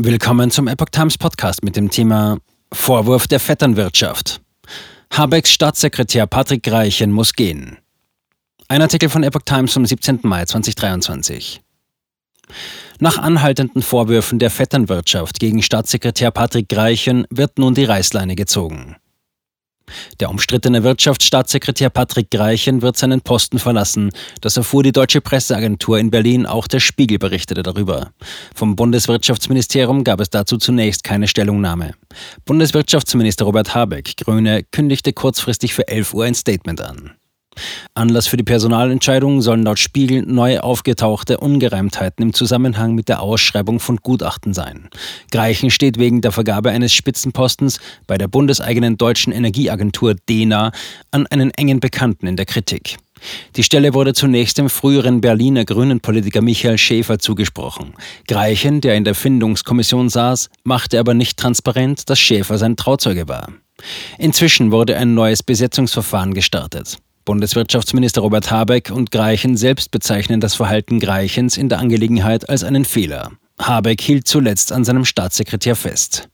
Willkommen zum Epoch Times Podcast mit dem Thema Vorwurf der Vetternwirtschaft. Habecks Staatssekretär Patrick Greichen muss gehen. Ein Artikel von Epoch Times vom 17. Mai 2023. Nach anhaltenden Vorwürfen der Vetternwirtschaft gegen Staatssekretär Patrick Greichen wird nun die Reißleine gezogen. Der umstrittene Wirtschaftsstaatssekretär Patrick Greichen wird seinen Posten verlassen. Das erfuhr die deutsche Presseagentur in Berlin, auch der Spiegel berichtete darüber. Vom Bundeswirtschaftsministerium gab es dazu zunächst keine Stellungnahme. Bundeswirtschaftsminister Robert Habeck, Grüne, kündigte kurzfristig für 11 Uhr ein Statement an. Anlass für die Personalentscheidung sollen laut Spiegel neu aufgetauchte Ungereimtheiten im Zusammenhang mit der Ausschreibung von Gutachten sein. Greichen steht wegen der Vergabe eines Spitzenpostens bei der bundeseigenen deutschen Energieagentur DENA an einen engen Bekannten in der Kritik. Die Stelle wurde zunächst dem früheren Berliner Grünen-Politiker Michael Schäfer zugesprochen. Greichen, der in der Findungskommission saß, machte aber nicht transparent, dass Schäfer sein Trauzeuge war. Inzwischen wurde ein neues Besetzungsverfahren gestartet. Bundeswirtschaftsminister Robert Habeck und Greichen selbst bezeichnen das Verhalten Greichens in der Angelegenheit als einen Fehler. Habeck hielt zuletzt an seinem Staatssekretär fest.